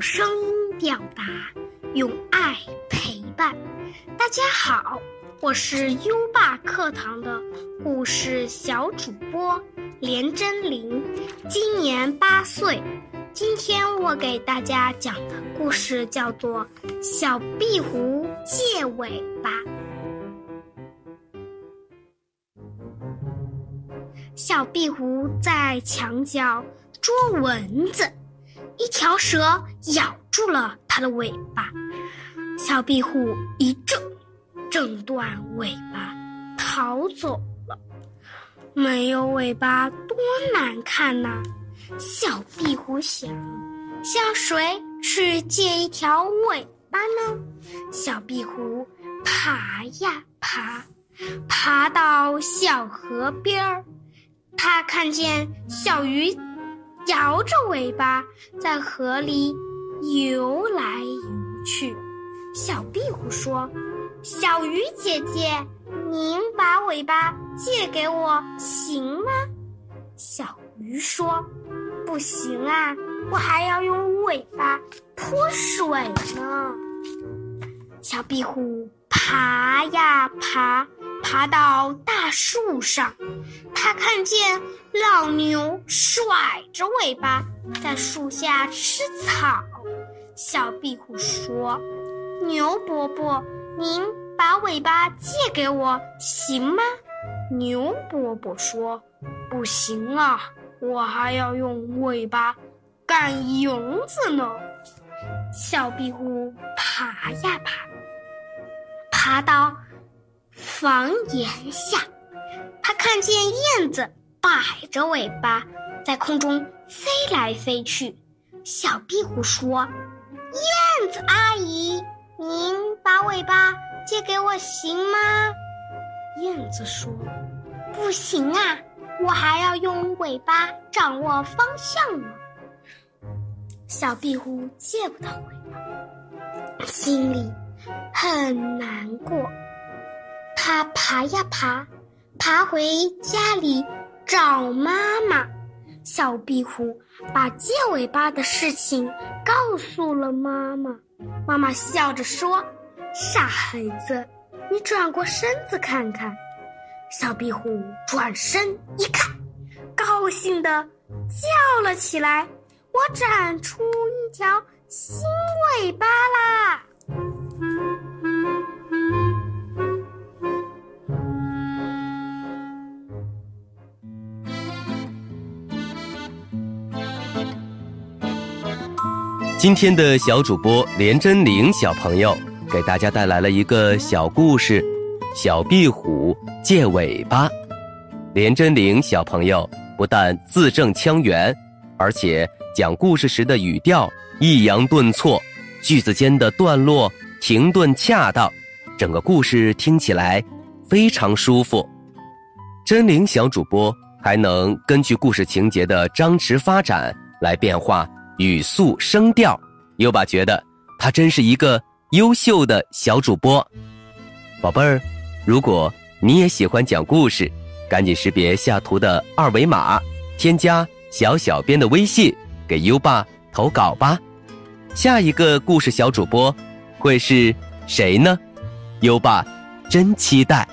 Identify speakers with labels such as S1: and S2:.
S1: 声表达用爱陪伴。大家好，我是优爸课堂的故事小主播连真玲，今年八岁。今天我给大家讲的故事叫做《小壁虎借尾巴》。小壁虎在墙角捉蚊子，一条蛇咬住了它的尾巴。小壁虎一挣，挣断尾巴，逃走了。没有尾巴多难看呐！小壁虎想：向谁去借一条尾巴呢？小壁虎爬呀爬，爬到小河边儿。它看见小鱼摇着尾巴在河里游来游去。小壁虎说：“小鱼姐姐，您把尾巴借给我行吗？”小鱼说：“不行啊，我还要用尾巴泼水呢。”小壁虎爬呀爬。爬到树上，他看见老牛甩着尾巴在树下吃草。小壁虎说：“牛伯伯，您把尾巴借给我行吗？”牛伯伯说：“不行啊，我还要用尾巴赶蝇子呢。”小壁虎爬呀爬，爬到。房檐下，看见燕子摆着尾巴在空中飞来飞去。小壁虎说：“燕子阿姨，您把尾巴借给我行吗？”燕子说：“不行啊，我还要用尾巴掌握方向呢。”小壁虎借不到尾巴，心里很难过。它爬呀爬，爬回家里找妈妈。小壁虎把借尾巴的事情告诉了妈妈。妈妈笑着说：“傻孩子，你转过身子看看。”小壁虎转身一看，高兴地叫了起来：“我长出一条新尾巴
S2: 今天的小主播连真玲小朋友给大家带来了一个小故事，《小壁虎借尾巴》。连真玲小朋友不但字正腔圆，而且讲故事时的语调抑扬顿挫，句子间的段落停顿恰当，整个故事听起来非常舒服。真玲小主播还能根据故事情节的张弛发展来变化。语速、声调，优爸觉得他真是一个优秀的小主播。宝贝儿，如果你也喜欢讲故事，赶紧识别下图的二维码，添加小小编的微信，给优爸投稿吧。下一个故事小主播会是谁呢？优爸真期待。